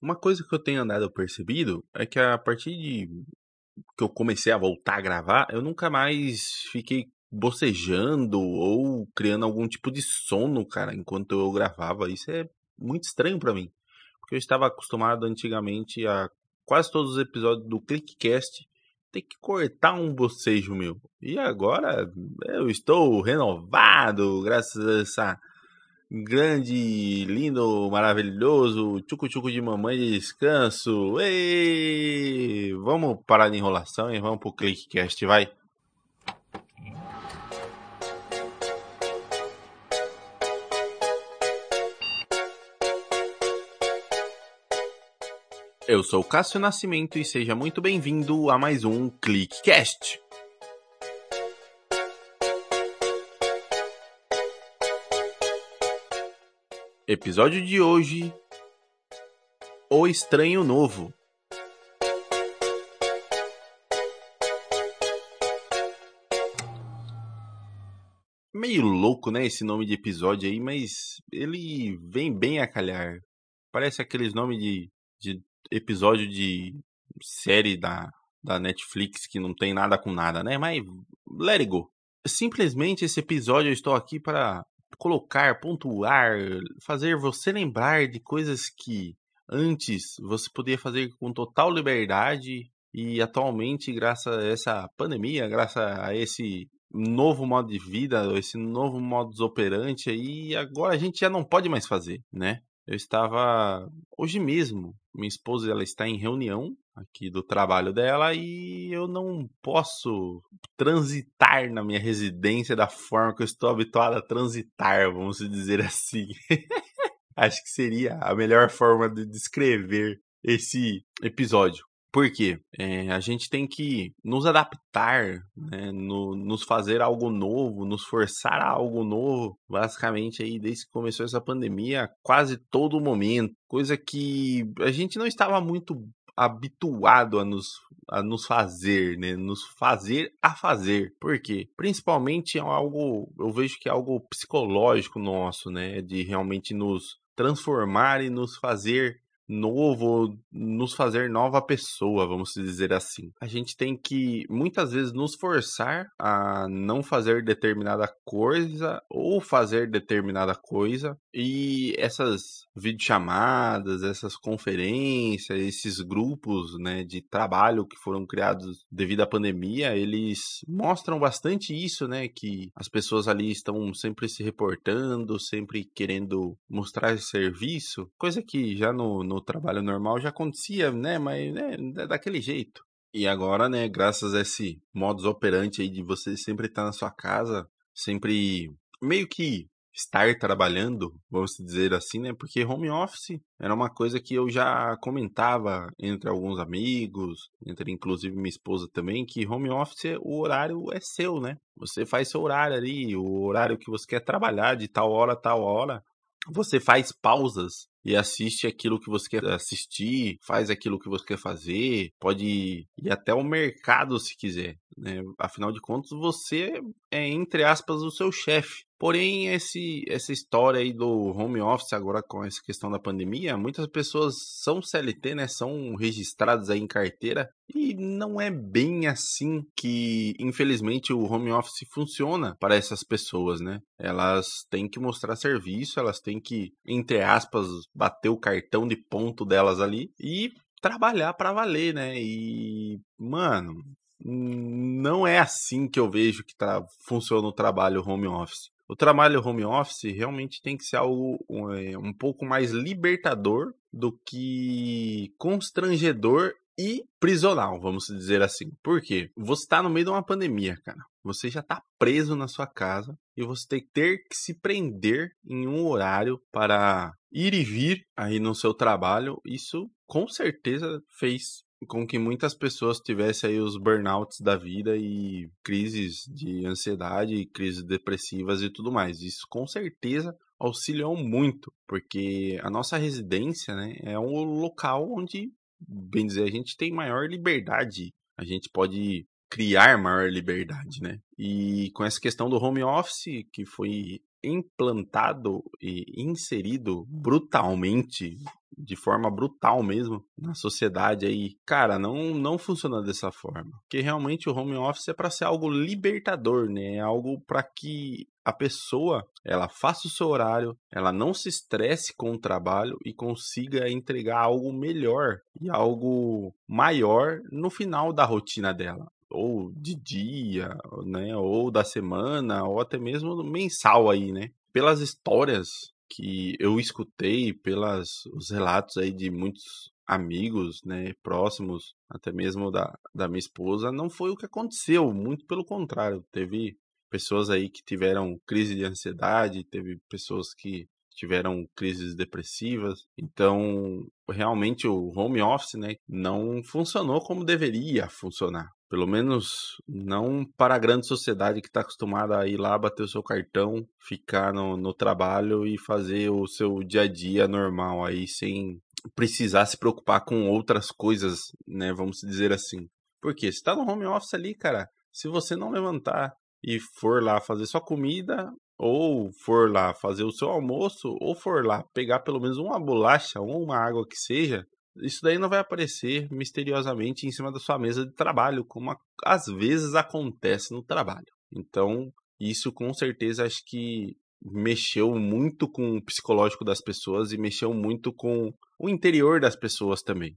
Uma coisa que eu tenho andado percebido é que a partir de que eu comecei a voltar a gravar, eu nunca mais fiquei bocejando ou criando algum tipo de sono, cara, enquanto eu gravava. Isso é muito estranho pra mim, porque eu estava acostumado antigamente a quase todos os episódios do Clickcast ter que cortar um bocejo meu. E agora eu estou renovado graças a essa grande, lindo, maravilhoso, tchucu-tchucu de mamãe de descanso. Ei! Vamos parar de enrolação e vamos pro Clickcast, vai. Eu sou Cássio Nascimento e seja muito bem-vindo a mais um Clickcast. Episódio de hoje: O Estranho Novo. Meio louco, né, esse nome de episódio aí, mas ele vem bem a calhar. Parece aqueles nomes de, de episódio de série da, da Netflix que não tem nada com nada, né? Mas let it go. Simplesmente esse episódio eu estou aqui para colocar, pontuar, fazer você lembrar de coisas que antes você podia fazer com total liberdade e atualmente, graças a essa pandemia, graças a esse novo modo de vida, esse novo modus operandi aí, agora a gente já não pode mais fazer, né? Eu estava hoje mesmo, minha esposa ela está em reunião aqui do trabalho dela e eu não posso transitar na minha residência da forma que eu estou habituado a transitar, vamos dizer assim. Acho que seria a melhor forma de descrever esse episódio. Por quê? É, a gente tem que nos adaptar, né, no, nos fazer algo novo, nos forçar a algo novo, basicamente aí desde que começou essa pandemia, quase todo momento, coisa que a gente não estava muito habituado a nos, a nos fazer, né? Nos fazer a fazer. Por quê? Principalmente é algo, eu vejo que é algo psicológico nosso, né? De realmente nos transformar e nos fazer novo, nos fazer nova pessoa, vamos dizer assim. A gente tem que muitas vezes nos forçar a não fazer determinada coisa ou fazer determinada coisa e essas videochamadas, essas conferências, esses grupos, né, de trabalho que foram criados devido à pandemia, eles mostram bastante isso, né, que as pessoas ali estão sempre se reportando, sempre querendo mostrar serviço, coisa que já no, no trabalho normal já acontecia, né? Mas né, é daquele jeito. E agora, né, graças a esse modus operandi aí de você sempre estar na sua casa, sempre meio que estar trabalhando, vamos dizer assim, né? Porque home office era uma coisa que eu já comentava entre alguns amigos, entre inclusive minha esposa também, que home office, o horário é seu, né? Você faz seu horário ali, o horário que você quer trabalhar de tal hora a tal hora. Você faz pausas e assiste aquilo que você quer assistir, faz aquilo que você quer fazer, pode ir até o mercado se quiser. Né? Afinal de contas, você é, entre aspas, o seu chefe. Porém, esse, essa história aí do home office, agora com essa questão da pandemia, muitas pessoas são CLT, né? São registradas aí em carteira. E não é bem assim que, infelizmente, o home office funciona para essas pessoas, né? Elas têm que mostrar serviço, elas têm que, entre aspas, bater o cartão de ponto delas ali e trabalhar para valer, né? E, mano, não é assim que eu vejo que tá, funciona o trabalho home office. O trabalho home office realmente tem que ser algo um, é, um pouco mais libertador do que constrangedor e prisional, vamos dizer assim. Por quê? Você está no meio de uma pandemia, cara. Você já está preso na sua casa e você tem que ter que se prender em um horário para ir e vir aí no seu trabalho. Isso com certeza fez com que muitas pessoas tivessem aí os burnouts da vida e crises de ansiedade, crises depressivas e tudo mais. Isso com certeza auxiliou muito, porque a nossa residência né, é um local onde, bem dizer, a gente tem maior liberdade. A gente pode criar maior liberdade, né? E com essa questão do home office, que foi implantado e inserido brutalmente de forma brutal mesmo na sociedade aí. Cara, não, não funciona dessa forma. Porque realmente o home office é para ser algo libertador, né? É algo para que a pessoa ela faça o seu horário, ela não se estresse com o trabalho e consiga entregar algo melhor e algo maior no final da rotina dela ou de dia, né, ou da semana, ou até mesmo mensal aí, né? Pelas histórias que eu escutei, pelas os relatos aí de muitos amigos, né, próximos, até mesmo da, da minha esposa, não foi o que aconteceu, muito pelo contrário, teve pessoas aí que tiveram crise de ansiedade, teve pessoas que tiveram crises depressivas. Então, realmente o home office, né, não funcionou como deveria funcionar. Pelo menos não para a grande sociedade que está acostumada a ir lá, bater o seu cartão, ficar no, no trabalho e fazer o seu dia a dia normal aí, sem precisar se preocupar com outras coisas, né? Vamos dizer assim. Porque se está no home office ali, cara, se você não levantar e for lá fazer sua comida, ou for lá fazer o seu almoço, ou for lá pegar pelo menos uma bolacha ou uma água que seja, isso daí não vai aparecer misteriosamente em cima da sua mesa de trabalho, como às vezes acontece no trabalho. Então, isso com certeza acho que mexeu muito com o psicológico das pessoas e mexeu muito com o interior das pessoas também.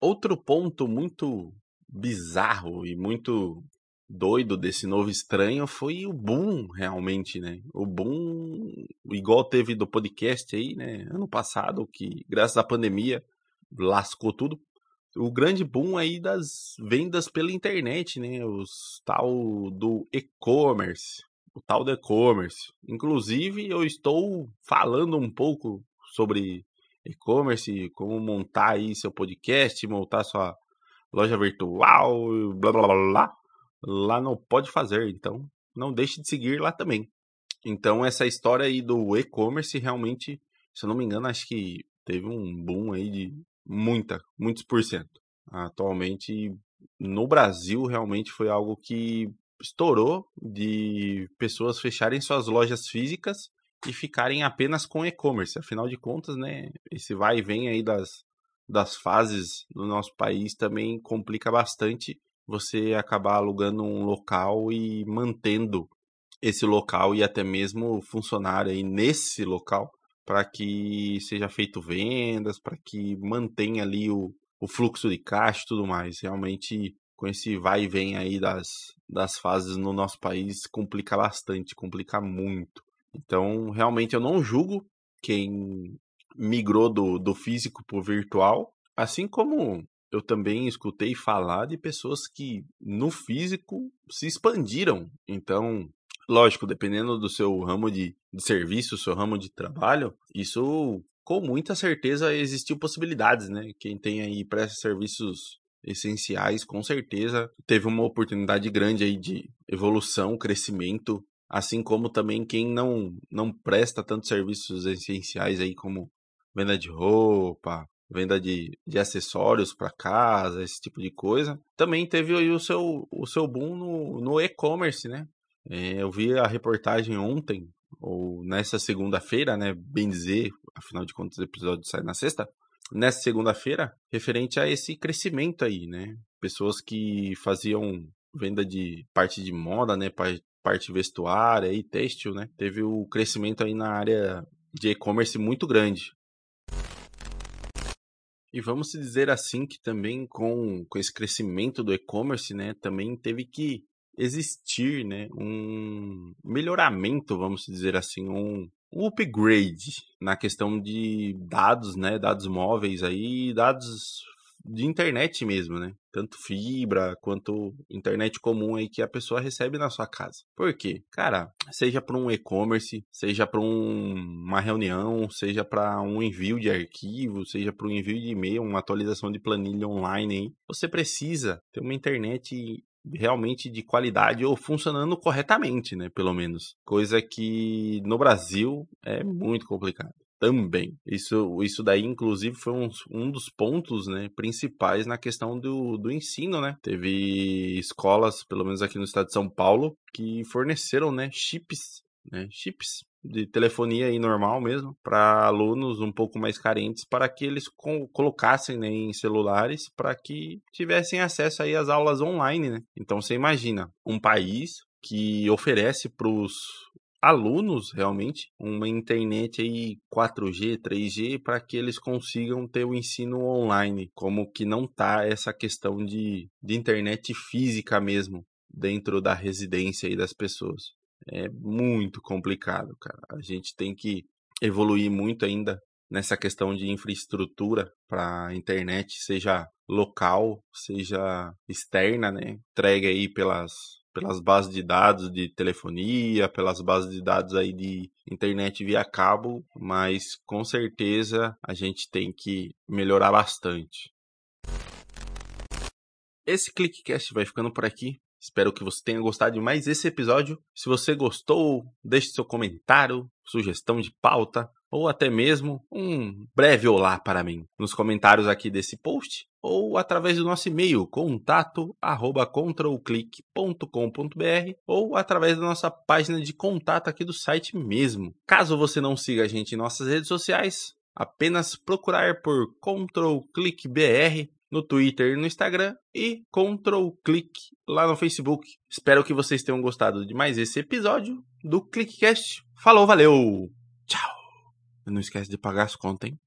Outro ponto muito bizarro e muito doido desse novo estranho foi o boom, realmente, né? O boom, igual teve do podcast aí, né? Ano passado, que graças à pandemia lascou tudo. O grande boom aí das vendas pela internet, né? Os tal do e-commerce. O tal do e-commerce. Inclusive, eu estou falando um pouco sobre e-commerce, como montar aí seu podcast, montar sua loja virtual, blá blá blá blá lá no Pode Fazer, então não deixe de seguir lá também. Então essa história aí do e-commerce realmente, se eu não me engano, acho que teve um boom aí de muita, muitos por cento. Atualmente no Brasil realmente foi algo que estourou de pessoas fecharem suas lojas físicas e ficarem apenas com e-commerce. Afinal de contas, né, esse vai e vem aí das, das fases no nosso país também complica bastante você acabar alugando um local e mantendo esse local e até mesmo funcionar aí nesse local para que seja feito vendas, para que mantenha ali o, o fluxo de caixa e tudo mais. Realmente, com esse vai e vem aí das, das fases no nosso país, complica bastante, complica muito. Então, realmente, eu não julgo quem migrou do, do físico para o virtual, assim como eu também escutei falar de pessoas que no físico se expandiram. Então, lógico, dependendo do seu ramo de, de serviço, seu ramo de trabalho, isso com muita certeza existiu possibilidades, né? Quem tem aí presta serviços essenciais, com certeza teve uma oportunidade grande aí de evolução, crescimento, assim como também quem não não presta tantos serviços essenciais aí como venda de roupa, venda de, de acessórios para casa, esse tipo de coisa. Também teve aí o seu, o seu boom no, no e-commerce, né? É, eu vi a reportagem ontem, ou nessa segunda-feira, né? Bem dizer, afinal de contas o episódio sai na sexta. Nessa segunda-feira, referente a esse crescimento aí, né? Pessoas que faziam venda de parte de moda, né? Parte vestuária e têxtil, né? Teve o crescimento aí na área de e-commerce muito grande. E vamos dizer assim que também com, com esse crescimento do e-commerce, né, também teve que existir, né, um melhoramento, vamos dizer assim, um, um upgrade na questão de dados, né, dados móveis aí, dados de internet mesmo, né? Tanto fibra quanto internet comum aí que a pessoa recebe na sua casa. Por quê? Cara, seja para um e-commerce, seja para um, uma reunião, seja para um envio de arquivo, seja para um envio de e-mail, uma atualização de planilha online aí, você precisa ter uma internet realmente de qualidade ou funcionando corretamente, né? Pelo menos. Coisa que no Brasil é muito complicado também. Isso, isso daí, inclusive, foi um, um dos pontos né, principais na questão do, do ensino, né? Teve escolas, pelo menos aqui no estado de São Paulo, que forneceram né, chips, né, chips de telefonia aí normal mesmo para alunos um pouco mais carentes para que eles colocassem né, em celulares para que tivessem acesso aí às aulas online, né? Então você imagina um país que oferece para os alunos realmente uma internet aí 4G, 3G para que eles consigam ter o ensino online, como que não tá essa questão de, de internet física mesmo dentro da residência aí das pessoas. É muito complicado, cara. A gente tem que evoluir muito ainda nessa questão de infraestrutura para internet, seja local, seja externa, né? Entregue aí pelas pelas bases de dados de telefonia, pelas bases de dados aí de internet via cabo, mas com certeza a gente tem que melhorar bastante. Esse ClickCast vai ficando por aqui. Espero que você tenha gostado de mais esse episódio. Se você gostou, deixe seu comentário, sugestão de pauta ou até mesmo um breve olá para mim nos comentários aqui desse post ou através do nosso e-mail contato@controlclick.com.br ou através da nossa página de contato aqui do site mesmo. Caso você não siga a gente em nossas redes sociais, apenas procurar por ControlClickBR no Twitter e no Instagram e Control Click lá no Facebook. Espero que vocês tenham gostado de mais esse episódio do Clickcast. Falou, valeu! Tchau! Não esquece de pagar as contas, hein?